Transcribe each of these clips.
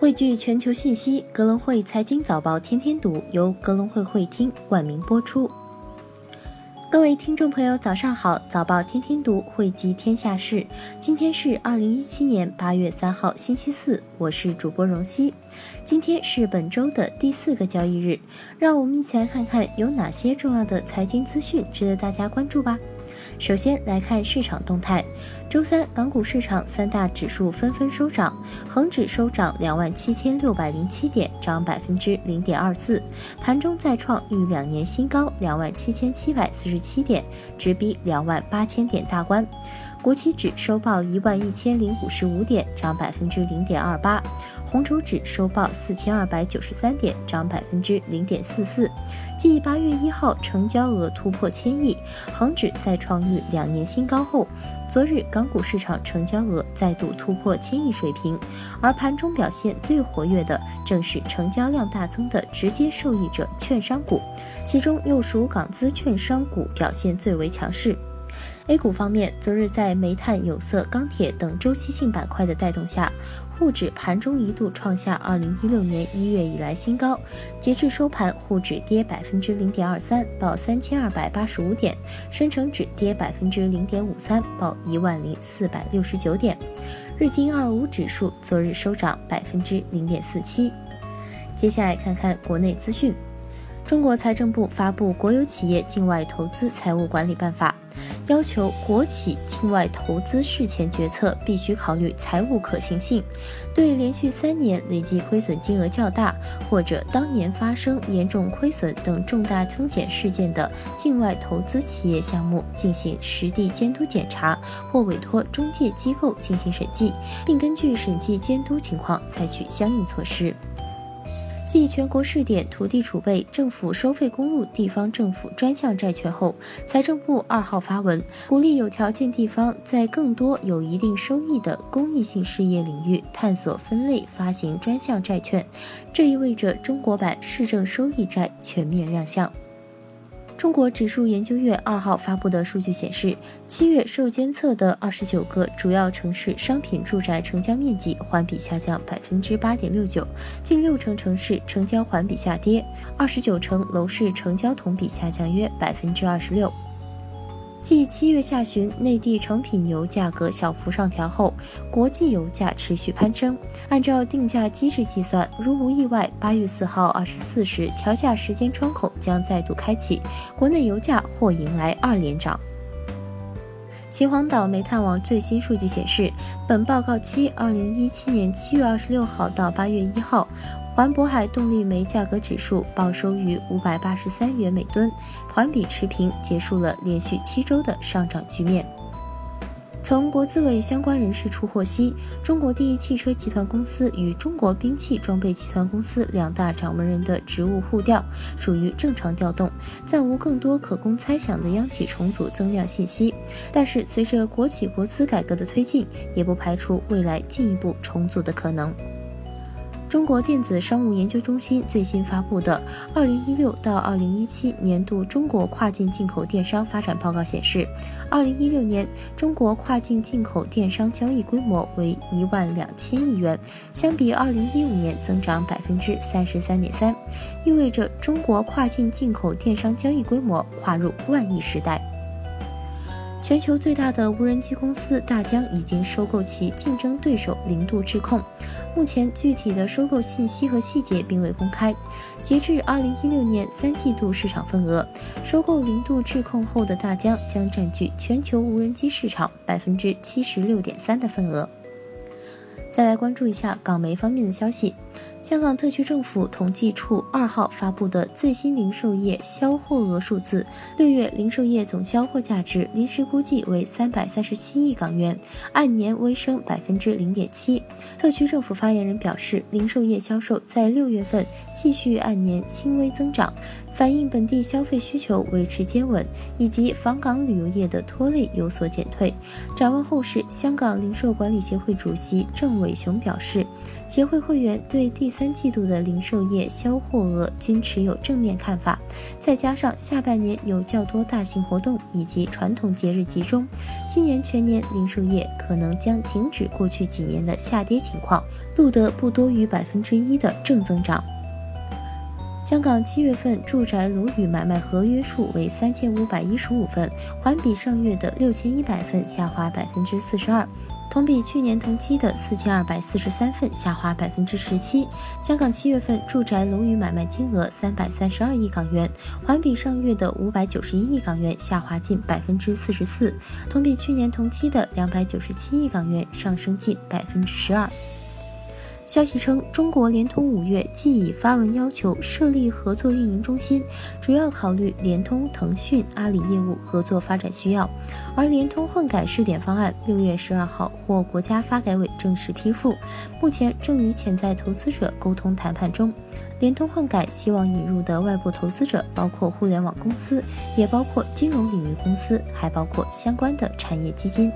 汇聚全球信息，格隆汇财经早报天天读由格隆汇会厅冠名播出。各位听众朋友，早上好！早报天天读汇集天下事，今天是二零一七年八月三号，星期四，我是主播荣熙。今天是本周的第四个交易日，让我们一起来看看有哪些重要的财经资讯值得大家关注吧。首先来看市场动态。周三，港股市场三大指数纷纷收涨，恒指收涨两万七千六百零七点，涨百分之零点二四，盘中再创逾两年新高两万七千七百四十七点，直逼两万八千点大关。国企指收报一万一千零五十五点，涨百分之零点二八。红筹指收报四千二百九十三点，涨百分之零点四四。继八月一号成交额突破千亿，恒指再创逾两年新高后，昨日港股市场成交额再度突破千亿水平，而盘中表现最活跃的正是成交量大增的直接受益者券商股，其中又属港资券商股表现最为强势。A 股方面，昨日在煤炭、有色、钢铁等周期性板块的带动下，沪指盘中一度创下二零一六年一月以来新高。截至收盘，沪指跌百分之零点二。三，报三千二。百八十五点；深成指跌百分之零点五三，报一万零四百六十九点。日经二。五指数昨日收涨百分之零点四七。接下来看看国内资讯，中国财政部发布《国有企业境外投资财务管理办法》。要求国企境外投资事前决策必须考虑财务可行性，对连续三年累计亏损金额较大或者当年发生严重亏损等重大风险事件的境外投资企业项目进行实地监督检查，或委托中介机构进行审计，并根据审计监督情况采取相应措施。继全国试点土地储备、政府收费公路地方政府专项债券后，财政部二号发文，鼓励有条件地方在更多有一定收益的公益性事业领域探索分类发行专项债券，这意味着中国版市政收益债全面亮相。中国指数研究院二号发布的数据显示，七月受监测的二十九个主要城市商品住宅成交面积环比下降百分之八点六九，近六成城市成交环比下跌，二十九城楼市成交同比下降约百分之二十六。继七月下旬内地成品油价格小幅上调后，国际油价持续攀升。按照定价机制计算，如无意外，八月四号二十四时调价时间窗口将再度开启，国内油价或迎来二连涨。秦皇岛煤炭网最新数据显示，本报告期二零一七年七月二十六号到八月一号。环渤海动力煤价格指数报收于五百八十三元每吨，环比持平，结束了连续七周的上涨局面。从国资委相关人士处获悉，中国第一汽车集团公司与中国兵器装备集团公司两大掌门人的职务互调，属于正常调动，暂无更多可供猜想的央企重组增量信息。但是，随着国企国资改革的推进，也不排除未来进一步重组的可能。中国电子商务研究中心最新发布的《二零一六到二零一七年度中国跨境进口电商发展报告》显示，二零一六年中国跨境进口电商交易规模为一万两千亿元，相比二零一五年增长百分之三十三点三，意味着中国跨境进口电商交易规模跨入万亿时代。全球最大的无人机公司大疆已经收购其竞争对手零度智控，目前具体的收购信息和细节并未公开。截至二零一六年三季度市场份额，收购零度智控后的大疆将占据全球无人机市场百分之七十六点三的份额。再来关注一下港媒方面的消息。香港特区政府统计处二号发布的最新零售业销货额数字，六月零售业总销货价值临时估计为三百三十七亿港元，按年微升百分之零点七。特区政府发言人表示，零售业销售在六月份继续按年轻微增长。反映本地消费需求维持坚稳，以及访港旅游业的拖累有所减退。展望后市，香港零售管理协会主席郑伟雄表示，协会会员对第三季度的零售业销货额均持有正面看法，再加上下半年有较多大型活动以及传统节日集中，今年全年零售业可能将停止过去几年的下跌情况，录得不多于百分之一的正增长。香港七月份住宅楼宇买卖合约数为三千五百一十五份，环比上月的六千一百份下滑百分之四十二，同比去年同期的四千二百四十三份下滑百分之十七。香港七月份住宅楼宇买卖金额三百三十二亿港元，环比上月的五百九十一亿港元下滑近百分之四十四，同比去年同期的两百九十七亿港元上升近百分之十二。消息称，中国联通五月即已发文要求设立合作运营中心，主要考虑联通、腾讯、阿里业务合作发展需要。而联通混改试点方案六月十二号获国家发改委正式批复，目前正与潜在投资者沟通谈判中。联通混改希望引入的外部投资者包括互联网公司，也包括金融领域公司，还包括相关的产业基金。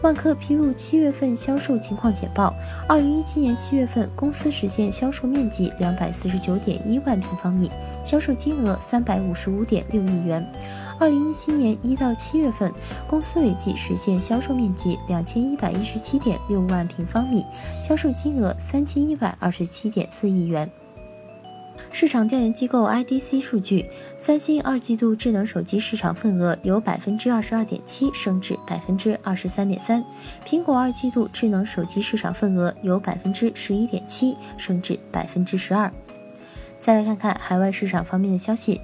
万科披露七月份销售情况简报。二零一七年七月份，公司实现销售面积两百四十九点一万平方米，销售金额三百五十五点六亿元。二零一七年一到七月份，公司累计实现销售面积两千一百一十七点六万平方米，销售金额三千一百二十七点四亿元。市场调研机构 IDC 数据，三星二季度智能手机市场份额由百分之二十二点七升至百分之二十三点三，苹果二季度智能手机市场份额由百分之十一点七升至百分之十二。再来看看海外市场方面的消息，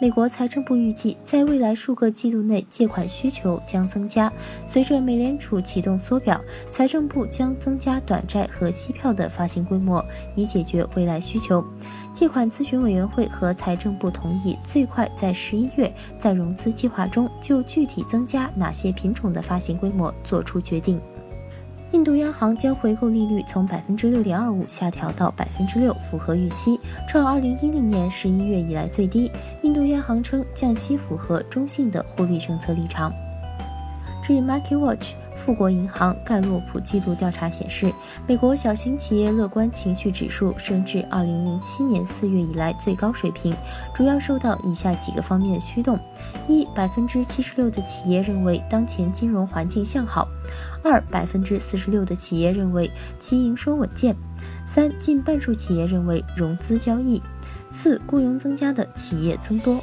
美国财政部预计，在未来数个季度内，借款需求将增加。随着美联储启动缩表，财政部将增加短债和息票的发行规模，以解决未来需求。借款咨询委员会和财政部同意，最快在十一月在融资计划中就具体增加哪些品种的发行规模作出决定。印度央行将回购利率从百分之六点二五下调到百分之六，符合预期，创二零一零年十一月以来最低。印度央行称降息符合中性的货币政策立场。至于 Market Watch。富国银行盖洛普季度调查显示，美国小型企业乐观情绪指数升至2007年4月以来最高水平，主要受到以下几个方面的驱动：一、百分之七十六的企业认为当前金融环境向好；二、百分之四十六的企业认为其营收稳健；三、近半数企业认为融资交易；四、雇佣增加的企业增多。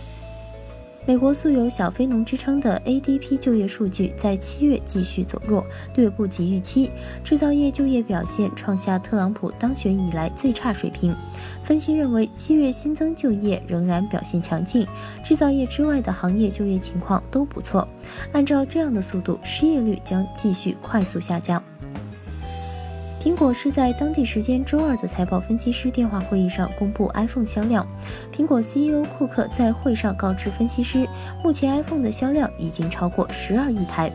美国素有“小非农”之称的 ADP 就业数据在七月继续走弱，略不及预期。制造业就业表现创下特朗普当选以来最差水平。分析认为，七月新增就业仍然表现强劲，制造业之外的行业就业情况都不错。按照这样的速度，失业率将继续快速下降。苹果是在当地时间周二的财报分析师电话会议上公布 iPhone 销量。苹果 CEO 库克在会上告知分析师，目前 iPhone 的销量已经超过十二亿台。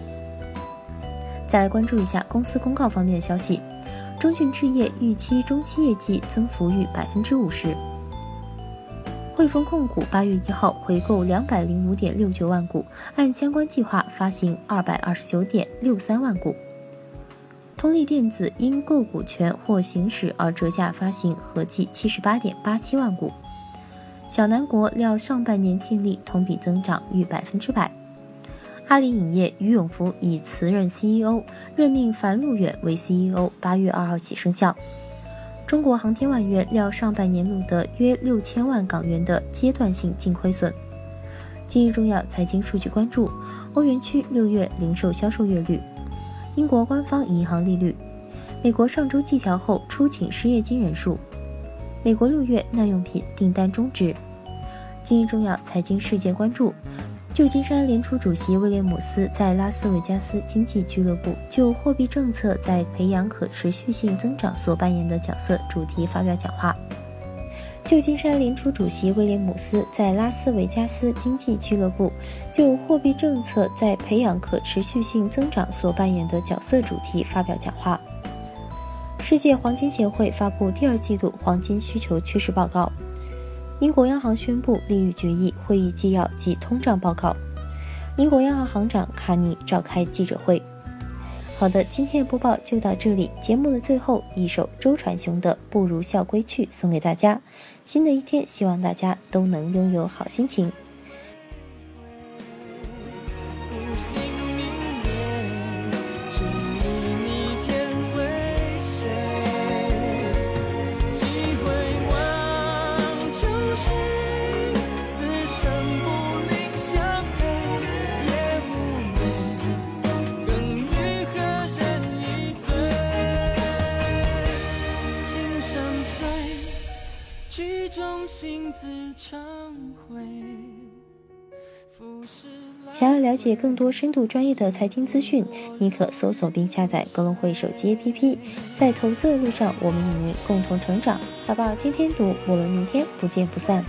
再来关注一下公司公告方面的消息，中讯置业预期中期业绩增幅逾百分之五十。汇丰控股八月一号回购两百零五点六九万股，按相关计划发行二百二十九点六三万股。通力电子因购股权或行使而折价发行合计七十八点八七万股。小南国料上半年净利同比增长逾百分之百。阿里影业于永福已辞任 CEO，任命樊路远为 CEO，八月二号起生效。中国航天万源料上半年录得约六千万港元的阶段性净亏损。今日重要财经数据关注：欧元区六月零售销售月率。英国官方银行利率，美国上周计调后出请失业金人数，美国六月耐用品订单终止。今日重要财经事件关注：旧金山联储主席威廉姆斯在拉斯维加斯经济俱乐部就货币政策在培养可持续性增长所扮演的角色主题发表讲话。旧金山联储主席威廉姆斯在拉斯维加斯经济俱乐部就货币政策在培养可持续性增长所扮演的角色主题发表讲话。世界黄金协会发布第二季度黄金需求趋势报告。英国央行宣布利率决议会议纪要及通胀报告。英国央行行长卡尼召开记者会。好的，今天的播报就到这里。节目的最后一首周传雄的《不如笑归去》送给大家。新的一天，希望大家都能拥有好心情。想要了解更多深度专业的财经资讯，你可搜索并下载格隆汇手机 APP。在投资的路上，我们与您共同成长。早报天天读，我们明天不见不散。